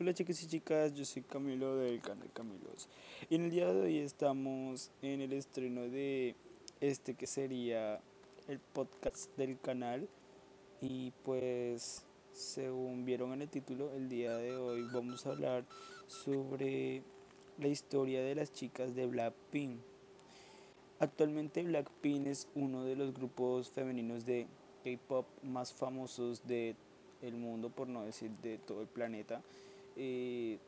Hola chicos y chicas, yo soy Camilo del canal Camilos y en el día de hoy estamos en el estreno de este que sería el podcast del canal y pues según vieron en el título el día de hoy vamos a hablar sobre la historia de las chicas de Blackpink. Actualmente Blackpink es uno de los grupos femeninos de K-pop más famosos de el mundo, por no decir de todo el planeta. Eh,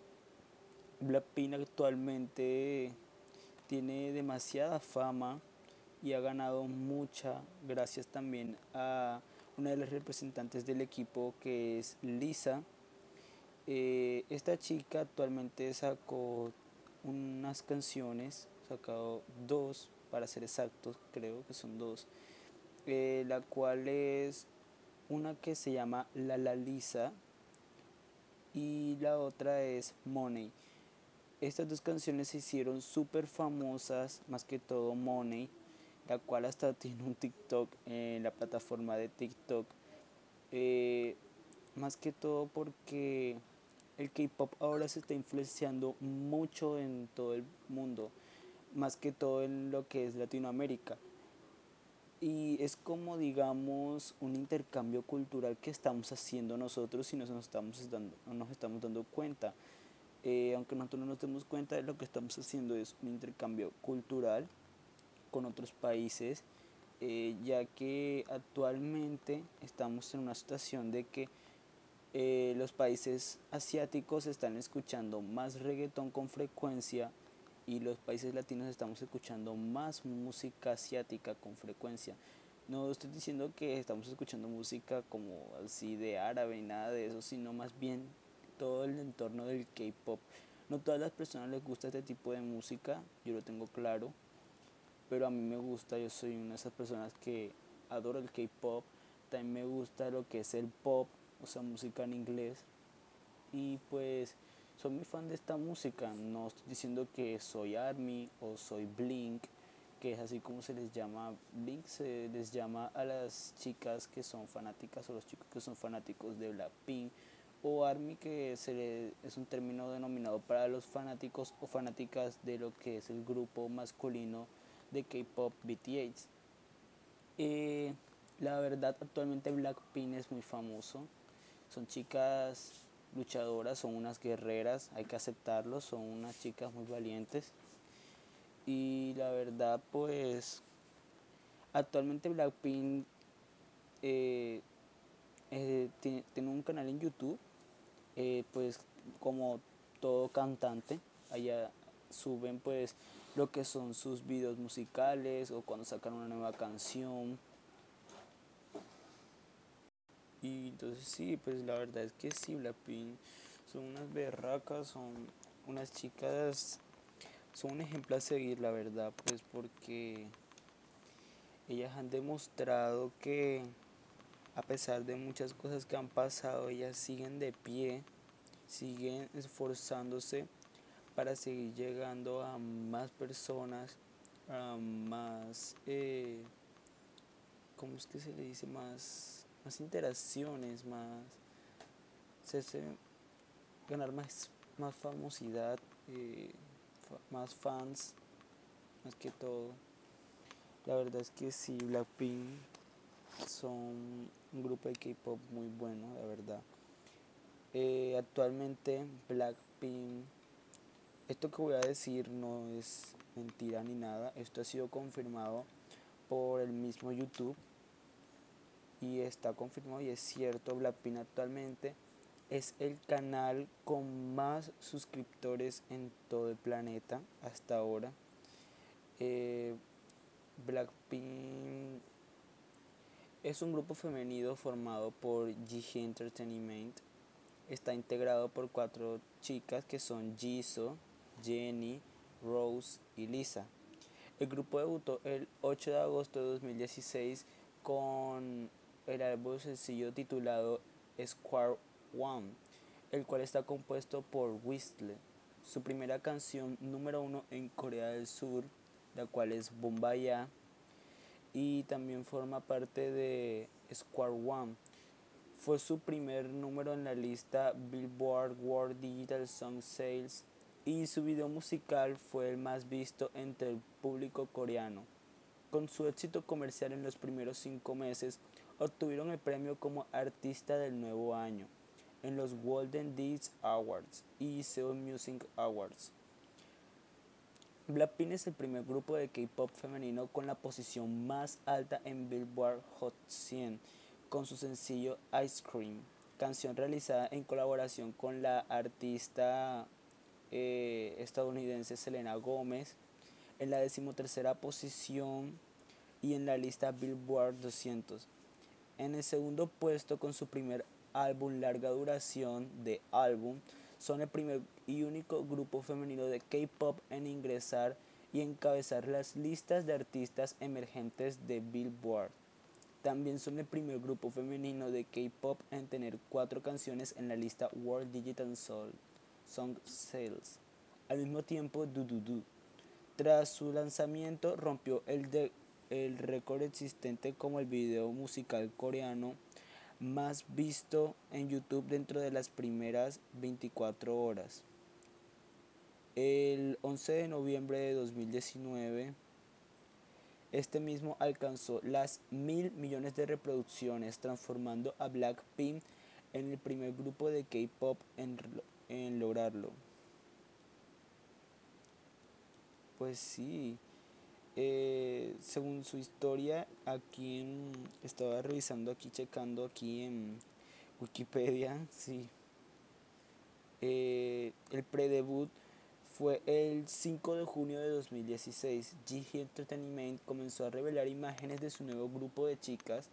Blackpink actualmente tiene demasiada fama y ha ganado mucha gracias también a una de las representantes del equipo que es Lisa. Eh, esta chica actualmente sacó unas canciones, sacado dos para ser exactos, creo que son dos, eh, la cual es una que se llama La La Lisa y la otra es Money. Estas dos canciones se hicieron súper famosas, más que todo Money, la cual hasta tiene un TikTok en la plataforma de TikTok. Eh, más que todo porque el K-Pop ahora se está influenciando mucho en todo el mundo, más que todo en lo que es Latinoamérica y es como digamos un intercambio cultural que estamos haciendo nosotros y no nos estamos dando, no nos estamos dando cuenta. Eh, aunque nosotros no nos demos cuenta, lo que estamos haciendo es un intercambio cultural con otros países, eh, ya que actualmente estamos en una situación de que eh, los países asiáticos están escuchando más reggaetón con frecuencia y los países latinos estamos escuchando más música asiática con frecuencia. No estoy diciendo que estamos escuchando música como así de árabe y nada de eso, sino más bien todo el entorno del K-pop. No todas las personas les gusta este tipo de música, yo lo tengo claro, pero a mí me gusta, yo soy una de esas personas que adoro el K-pop, también me gusta lo que es el pop, o sea, música en inglés. Y pues soy muy fan de esta música. No estoy diciendo que soy Army o soy Blink, que es así como se les llama. Blink se les llama a las chicas que son fanáticas o los chicos que son fanáticos de Blackpink. O Army, que se es un término denominado para los fanáticos o fanáticas de lo que es el grupo masculino de K-pop BTS. Eh, la verdad, actualmente Blackpink es muy famoso. Son chicas luchadoras, son unas guerreras, hay que aceptarlo, son unas chicas muy valientes. Y la verdad, pues, actualmente Blackpink eh, eh, tiene, un canal en YouTube, eh, pues como todo cantante, allá suben pues lo que son sus videos musicales o cuando sacan una nueva canción y entonces sí, pues la verdad es que sí, Blackpink son unas berracas, son unas chicas, son un ejemplo a seguir, la verdad, pues porque ellas han demostrado que a pesar de muchas cosas que han pasado, ellas siguen de pie, siguen esforzándose para seguir llegando a más personas, a más, eh, ¿cómo es que se le dice? Más más interacciones, más ganar más, más famosidad, eh, más fans, más que todo. La verdad es que sí, Blackpink son un grupo de K-pop muy bueno, la verdad. Eh, actualmente Blackpink, esto que voy a decir no es mentira ni nada, esto ha sido confirmado por el mismo YouTube y está confirmado y es cierto, Blackpink actualmente es el canal con más suscriptores en todo el planeta hasta ahora. Eh, Blackpink es un grupo femenino formado por GG Entertainment. Está integrado por cuatro chicas que son Jisoo, Jenny, Rose y Lisa. El grupo debutó el 8 de agosto de 2016 con el álbum sencillo titulado Square One, el cual está compuesto por Whistle, su primera canción número uno en Corea del Sur, la cual es Bombaya, y también forma parte de Square One. fue su primer número en la lista Billboard World Digital Song Sales y su video musical fue el más visto entre el público coreano. Con su éxito comercial en los primeros cinco meses, obtuvieron el premio como Artista del Nuevo Año en los Golden Disc Awards y Seoul Music Awards. Blackpink es el primer grupo de K-pop femenino con la posición más alta en Billboard Hot 100 con su sencillo Ice Cream, canción realizada en colaboración con la artista eh, estadounidense Selena Gómez en la decimotercera posición y en la lista Billboard 200. En el segundo puesto con su primer álbum larga duración de álbum, son el primer y único grupo femenino de K-pop en ingresar y encabezar las listas de artistas emergentes de Billboard. También son el primer grupo femenino de K-pop en tener cuatro canciones en la lista World Digital Soul Song Sales. Al mismo tiempo, Du Du Du. Tras su lanzamiento, rompió el, el récord existente como el video musical coreano más visto en YouTube dentro de las primeras 24 horas. El 11 de noviembre de 2019, este mismo alcanzó las mil millones de reproducciones, transformando a Blackpink en el primer grupo de K-pop en, en lograrlo. Pues sí. Eh, según su historia, aquí estaba revisando aquí, checando aquí en Wikipedia, sí. Eh, el predebut fue el 5 de junio de 2016. g Entertainment comenzó a revelar imágenes de su nuevo grupo de chicas,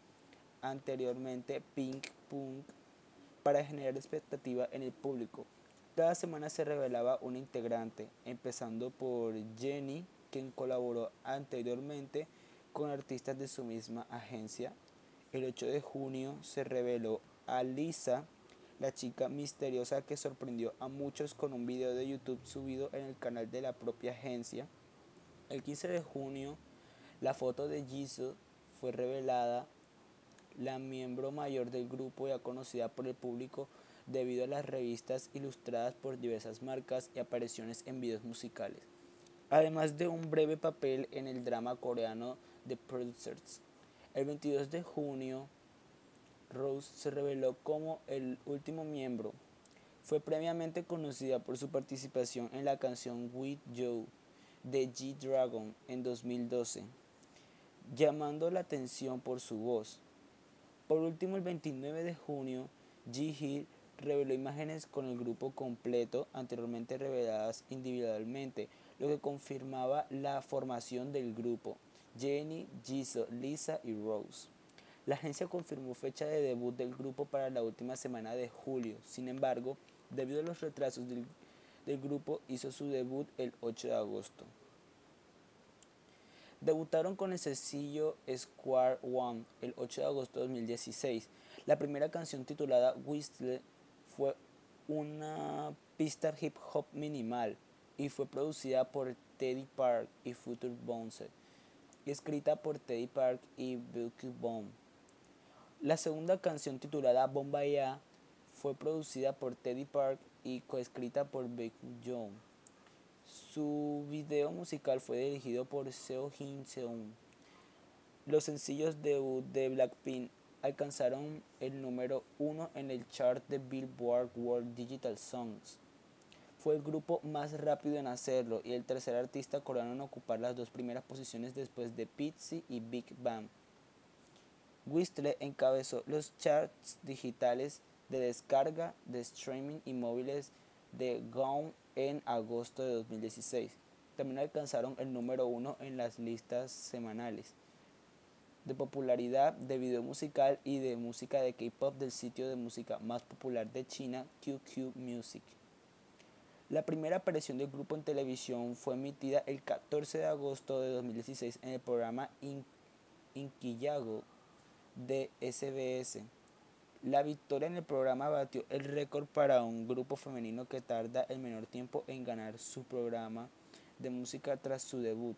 anteriormente Pink Punk, para generar expectativa en el público. Cada semana se revelaba un integrante, empezando por Jenny, quien colaboró anteriormente con artistas de su misma agencia. El 8 de junio se reveló a Lisa, la chica misteriosa que sorprendió a muchos con un video de YouTube subido en el canal de la propia agencia. El 15 de junio, la foto de Jisoo fue revelada, la miembro mayor del grupo ya conocida por el público debido a las revistas ilustradas por diversas marcas y apariciones en videos musicales además de un breve papel en el drama coreano The Producers. El 22 de junio, Rose se reveló como el último miembro. Fue previamente conocida por su participación en la canción With You de G-Dragon en 2012, llamando la atención por su voz. Por último, el 29 de junio, G-Hee reveló imágenes con el grupo completo anteriormente reveladas individualmente, lo que confirmaba la formación del grupo, Jenny, Jisoo, Lisa y Rose. La agencia confirmó fecha de debut del grupo para la última semana de julio, sin embargo, debido a los retrasos del, grupo, hizo su debut el 8 de agosto. Debutaron con el sencillo Square One el 8 de agosto de 2016. La primera canción titulada Whistle fue una pista hip hop minimal y fue producida por Teddy Park y Future Bounce y escrita por Teddy Park y Bone. La segunda canción titulada Bombaya fue producida por Teddy Park y coescrita por Bilky Jones. Su video musical fue dirigido por Seo Jin Seung. Los sencillos debut de Blackpink alcanzaron el número uno en el chart de Billboard World Digital Songs fue el grupo más rápido en hacerlo y el tercer artista coreano en ocupar las dos primeras posiciones después de Pizzy y Big Bang. Whistle encabezó los charts digitales de descarga, de streaming y móviles de Gaon en agosto de 2016. También alcanzaron el número uno en las listas semanales de popularidad de video musical y de música de K-pop del sitio de música más popular de China, QQ Music. La primera aparición del grupo en televisión fue emitida el 14 de agosto de 2016 en el programa Inquillago de SBS. La victoria en el programa batió el récord para un grupo femenino que tarda el menor tiempo en ganar su programa de música tras su debut,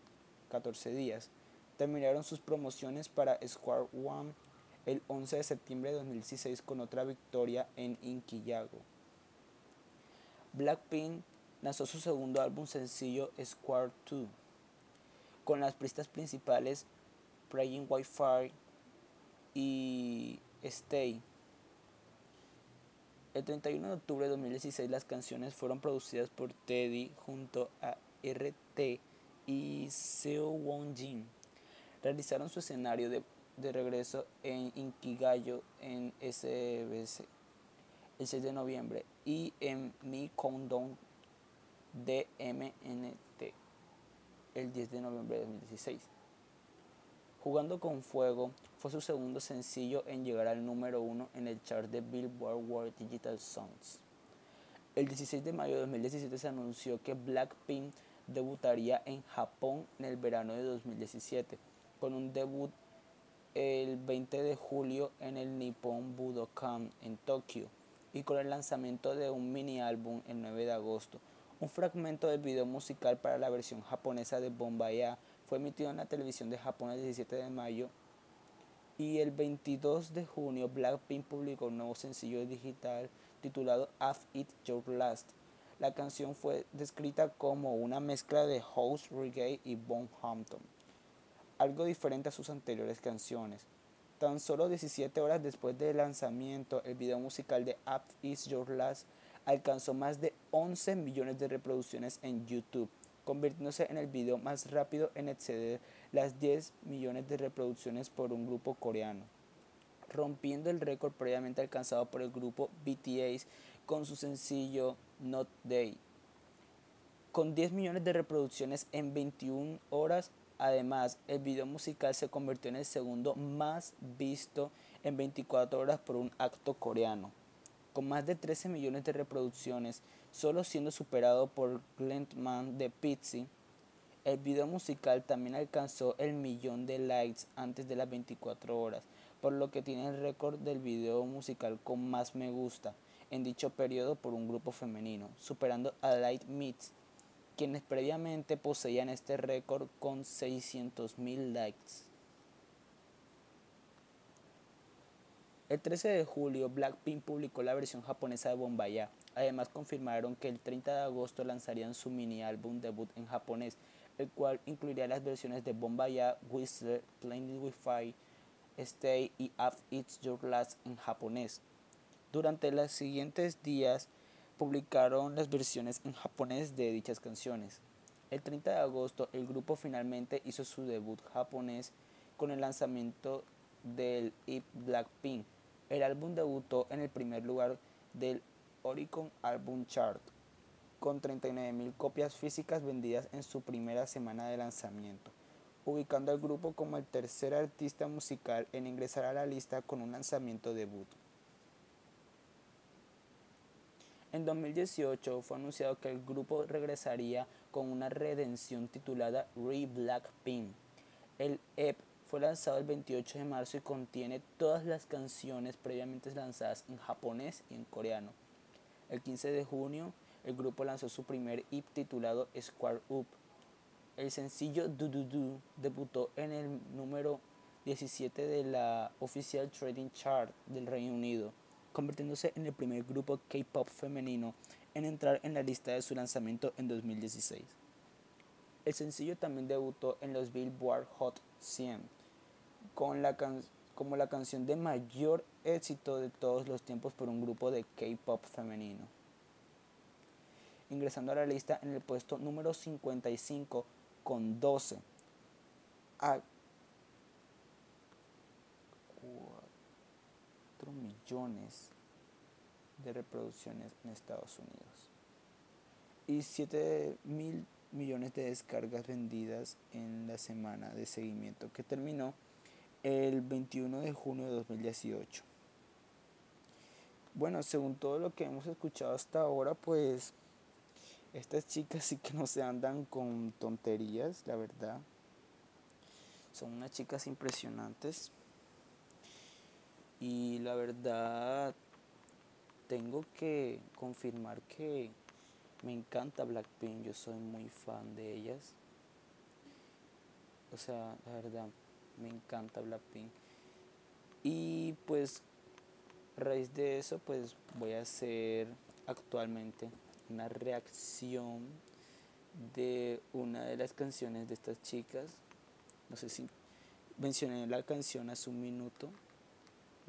14 días. Terminaron sus promociones para Square One el 11 de septiembre de 2016 con otra victoria en Inkigayo. Blackpink lanzó su segundo álbum sencillo Square 2 con las pistas principales Praying Wi-Fi y Stay. El 31 de octubre de 2016 las canciones fueron producidas por Teddy junto a RT y Seo Won Jin. Realizaron su escenario de, de regreso en Inkigayo en SBC el 6 de noviembre y en Mi Countdown DMNT el 10 de noviembre de 2016. Jugando con Fuego fue su segundo sencillo en llegar al número uno en el chart de Billboard World Digital Songs. El 16 de mayo de 2017 se anunció que Blackpink debutaría en Japón en el verano de 2017, con un debut el 20 de julio en el Nippon Budokan en Tokio y con el lanzamiento de un mini álbum el 9 de agosto. Un fragmento del video musical para la versión japonesa de Bombaya fue emitido en la televisión de Japón el 17 de mayo y el 22 de junio Blackpink publicó un nuevo sencillo digital titulado Have It Your Last. La canción fue descrita como una mezcla de house, reggae y Hampton, algo diferente a sus anteriores canciones. Tan solo 17 horas después del lanzamiento, el video musical de Up Is Your Last alcanzó más de 11 millones de reproducciones en YouTube, convirtiéndose en el video más rápido en exceder las 10 millones de reproducciones por un grupo coreano, rompiendo el récord previamente alcanzado por el grupo BTS con su sencillo Not Day. Con 10 millones de reproducciones en 21 horas, Además, el video musical se convirtió en el segundo más visto en 24 horas por un acto coreano, con más de 13 millones de reproducciones, solo siendo superado por Glentman de Pizzi. El video musical también alcanzó el millón de likes antes de las 24 horas, por lo que tiene el récord del video musical con más me gusta en dicho periodo por un grupo femenino, superando a Light Meets quienes previamente poseían este récord con 600.000 likes. El 13 de julio, Blackpink publicó la versión japonesa de Bombaya. Además, confirmaron que el 30 de agosto lanzarían su mini álbum debut en japonés, el cual incluiría las versiones de Bombaya, Whistler, Plain Wi-Fi, Stay y Up It's Your Last en japonés. Durante los siguientes días, publicaron las versiones en japonés de dichas canciones. El 30 de agosto el grupo finalmente hizo su debut japonés con el lanzamiento del IP Blackpink. El álbum debutó en el primer lugar del Oricon Album Chart con 39.000 copias físicas vendidas en su primera semana de lanzamiento, ubicando al grupo como el tercer artista musical en ingresar a la lista con un lanzamiento debut. En 2018 fue anunciado que el grupo regresaría con una redención titulada Re Blackpink. El EP fue lanzado el 28 de marzo y contiene todas las canciones previamente lanzadas en japonés y en coreano. El 15 de junio, el grupo lanzó su primer EP titulado Square Up. El sencillo Do Do Do debutó en el número 17 de la Official Trading Chart del Reino Unido convirtiéndose en el primer grupo K-pop femenino en entrar en la lista de su lanzamiento en 2016. El sencillo también debutó en los Billboard Hot 100 con la como la canción de mayor éxito de todos los tiempos por un grupo de K-pop femenino, ingresando a la lista en el puesto número 55 con 12 millones de reproducciones en Estados Unidos y 7 mil millones de descargas vendidas en la semana de seguimiento que terminó el 21 de junio de 2018. Bueno, según todo lo que hemos escuchado hasta ahora, pues estas chicas sí que no se andan con tonterías, la verdad. Son unas chicas impresionantes. Y la verdad, tengo que confirmar que me encanta Blackpink, yo soy muy fan de ellas. O sea, la verdad, me encanta Blackpink. Y pues a raíz de eso pues voy a hacer actualmente una reacción de una de las canciones de estas chicas. No sé si mencioné la canción hace un minuto.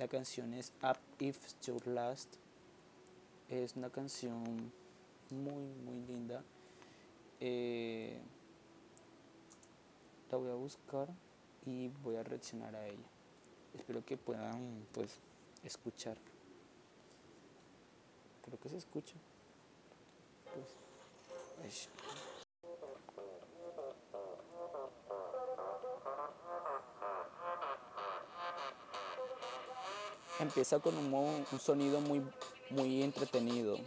La canción es Up If Your Last. Es una canción muy, muy linda. Eh, la voy a buscar y voy a reaccionar a ella. Espero que puedan pues escuchar. Creo que se escucha. Pues, Empieza con un, un sonido muy, muy entretenido.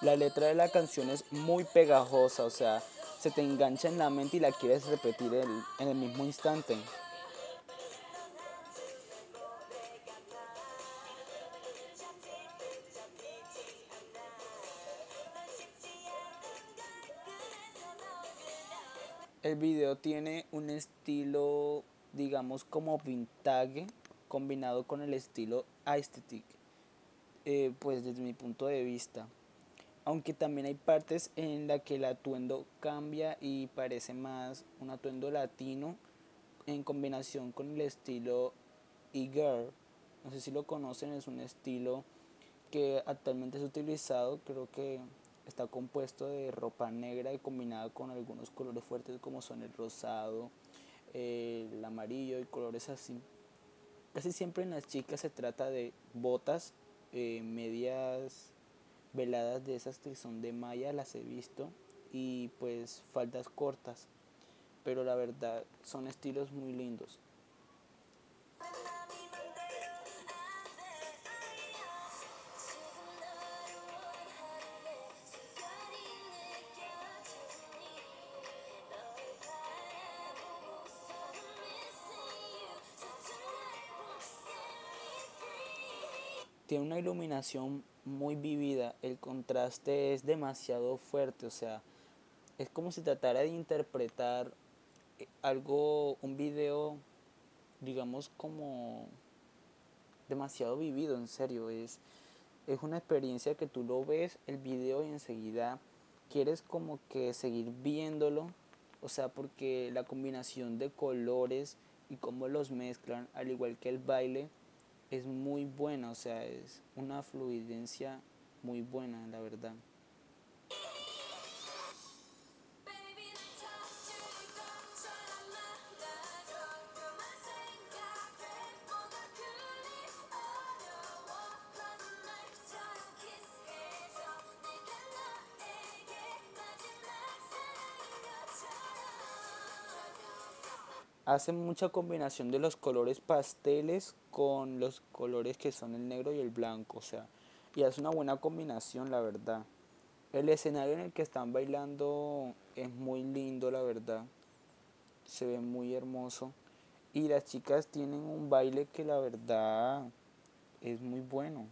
La letra de la canción es muy pegajosa, o sea, se te engancha en la mente y la quieres repetir en el mismo instante. El video tiene un estilo, digamos, como vintage, combinado con el estilo aesthetic, eh, pues desde mi punto de vista. Aunque también hay partes en las que el atuendo cambia y parece más un atuendo latino en combinación con el estilo e-girl. No sé si lo conocen, es un estilo que actualmente es utilizado, creo que Está compuesto de ropa negra y combinada con algunos colores fuertes como son el rosado, el amarillo y colores así. Casi siempre en las chicas se trata de botas, eh, medias veladas de esas que son de malla, las he visto, y pues faldas cortas. Pero la verdad son estilos muy lindos. Tiene una iluminación muy vivida, el contraste es demasiado fuerte, o sea, es como si tratara de interpretar eh, algo, un video, digamos, como demasiado vivido, en serio, es, es una experiencia que tú lo ves el video y enseguida quieres como que seguir viéndolo, o sea, porque la combinación de colores y cómo los mezclan, al igual que el baile, es muy buena, o sea, es una fluidencia muy buena, la verdad. Hace mucha combinación de los colores pasteles con los colores que son el negro y el blanco, o sea, y hace una buena combinación, la verdad. El escenario en el que están bailando es muy lindo, la verdad. Se ve muy hermoso. Y las chicas tienen un baile que la verdad es muy bueno.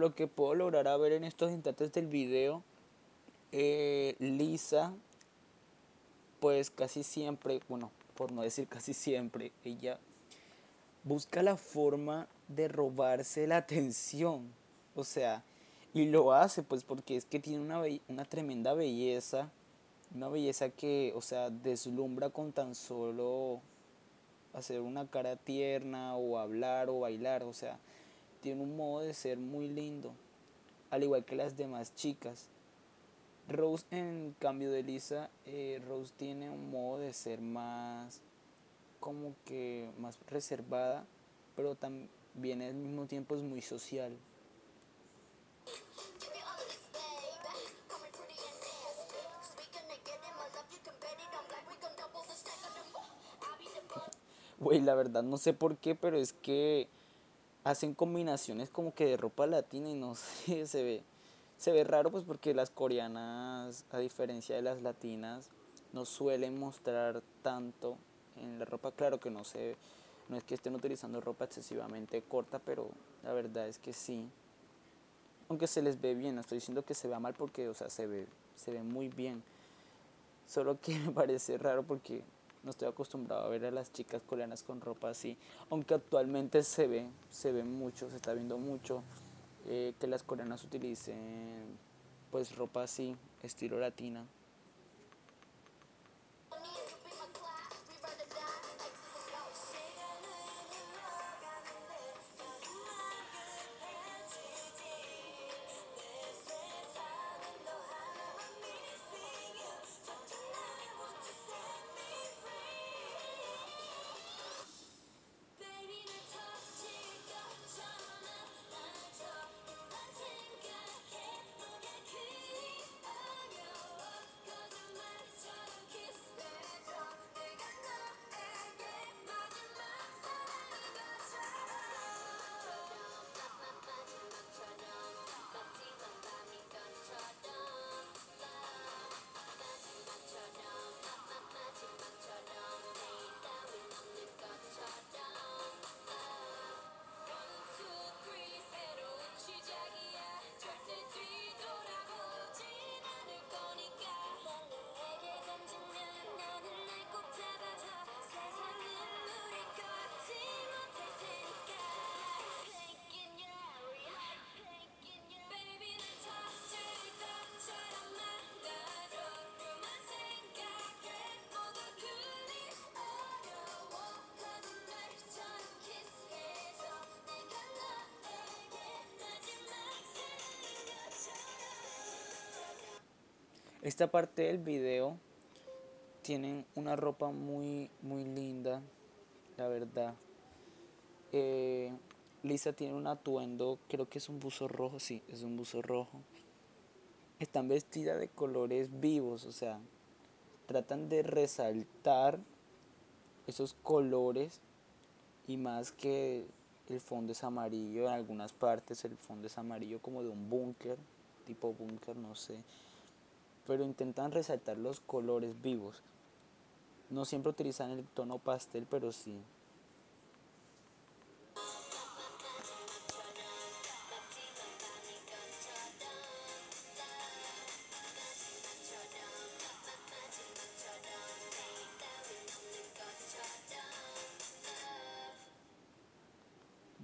Lo que puedo lograr a ver en estos instantes del video, eh, Lisa, pues casi siempre, bueno, por no decir casi siempre, ella busca la forma de robarse la atención. O sea, y lo hace pues porque es que tiene una, una tremenda belleza, una belleza que, o sea, deslumbra con tan solo hacer una cara tierna o hablar o bailar, o sea, tiene un modo de ser muy lindo, al igual que las demás chicas. Rose, en cambio de Lisa, eh, Rose tiene un modo de ser más como que más reservada, pero también al mismo tiempo es muy social. Güey, la verdad no sé por qué, pero es que hacen combinaciones como que de ropa latina y no sé, se ve, se ve raro pues porque las coreanas, a diferencia de las latinas, no suelen mostrar tanto en la ropa, claro que no se no es que estén utilizando ropa excesivamente corta, pero la verdad es que sí. Aunque se les ve bien, no estoy diciendo que se vea mal porque, o sea, se ve, se ve muy bien. Solo que me parece raro porque no estoy acostumbrado a ver a las chicas coreanas con ropa así. Aunque actualmente se ve, se ve mucho, se está viendo mucho eh, que las coreanas utilicen pues ropa así, estilo latina. Esta parte del video tienen una ropa muy, muy linda, la verdad. Eh, Lisa tiene un atuendo, creo que es un buzo rojo, sí, es un buzo rojo. Están vestidas de colores vivos, o sea, tratan de resaltar esos colores y más que el fondo es amarillo, en algunas partes el fondo es amarillo como de un búnker, tipo búnker, no sé pero intentan resaltar los colores vivos. No siempre utilizan el tono pastel, pero sí.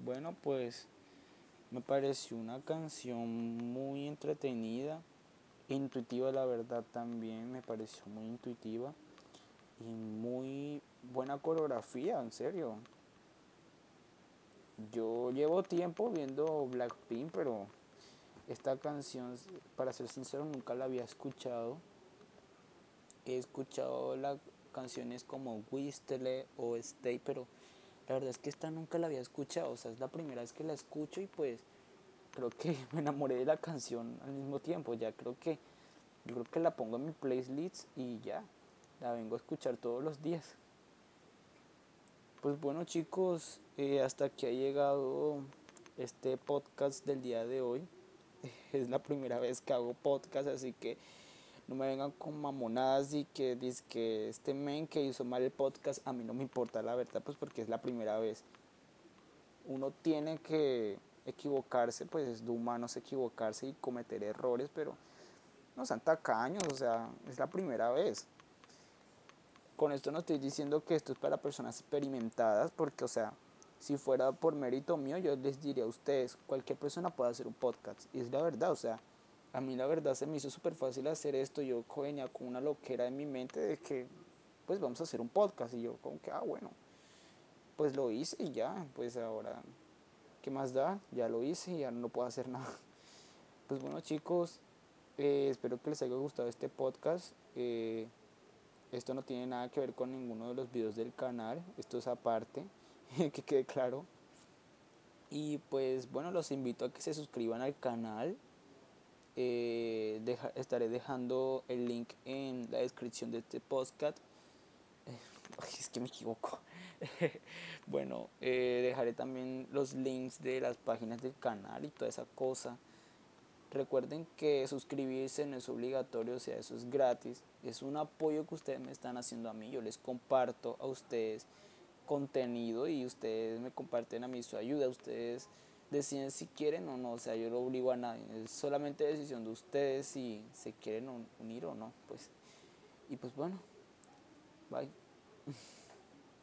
Bueno, pues me pareció una canción muy entretenida intuitiva la verdad también me pareció muy intuitiva y muy buena coreografía en serio. Yo llevo tiempo viendo Blackpink pero esta canción para ser sincero nunca la había escuchado. He escuchado las canciones como Wistele o Stay pero la verdad es que esta nunca la había escuchado. O sea es la primera vez que la escucho y pues creo que me enamoré de la canción al mismo tiempo. Ya creo que yo creo que la pongo en mi playlist y ya la vengo a escuchar todos los días. Pues bueno chicos, eh, hasta aquí ha llegado este podcast del día de hoy. Es la primera vez que hago podcast, así que no me vengan con mamonadas y que dice que este men que hizo mal el podcast, a mí no me importa la verdad, pues porque es la primera vez. Uno tiene que equivocarse, pues es de humanos equivocarse y cometer errores, pero no sean tacaños, o sea, es la primera vez. Con esto no estoy diciendo que esto es para personas experimentadas, porque, o sea, si fuera por mérito mío, yo les diría a ustedes, cualquier persona puede hacer un podcast. Y es la verdad, o sea, a mí la verdad se me hizo súper fácil hacer esto. Yo venía con una loquera en mi mente de que, pues vamos a hacer un podcast. Y yo, como que, ah, bueno, pues lo hice y ya, pues ahora ¿qué más da? Ya lo hice y ya no puedo hacer nada. Pues bueno chicos, eh, espero que les haya gustado este podcast. Eh, esto no tiene nada que ver con ninguno de los videos del canal, esto es aparte, que quede claro. Y pues bueno, los invito a que se suscriban al canal. Eh, estaré dejando el link en la descripción de este podcast. es que me equivoco. bueno, eh, dejaré también los links de las páginas del canal y toda esa cosa. Recuerden que suscribirse no es obligatorio, o sea, eso es gratis. Es un apoyo que ustedes me están haciendo a mí. Yo les comparto a ustedes contenido y ustedes me comparten a mí su ayuda. Ustedes deciden si quieren o no. O sea, yo no obligo a nadie. Es solamente decisión de ustedes si se quieren unir o no. Pues. Y pues bueno. Bye.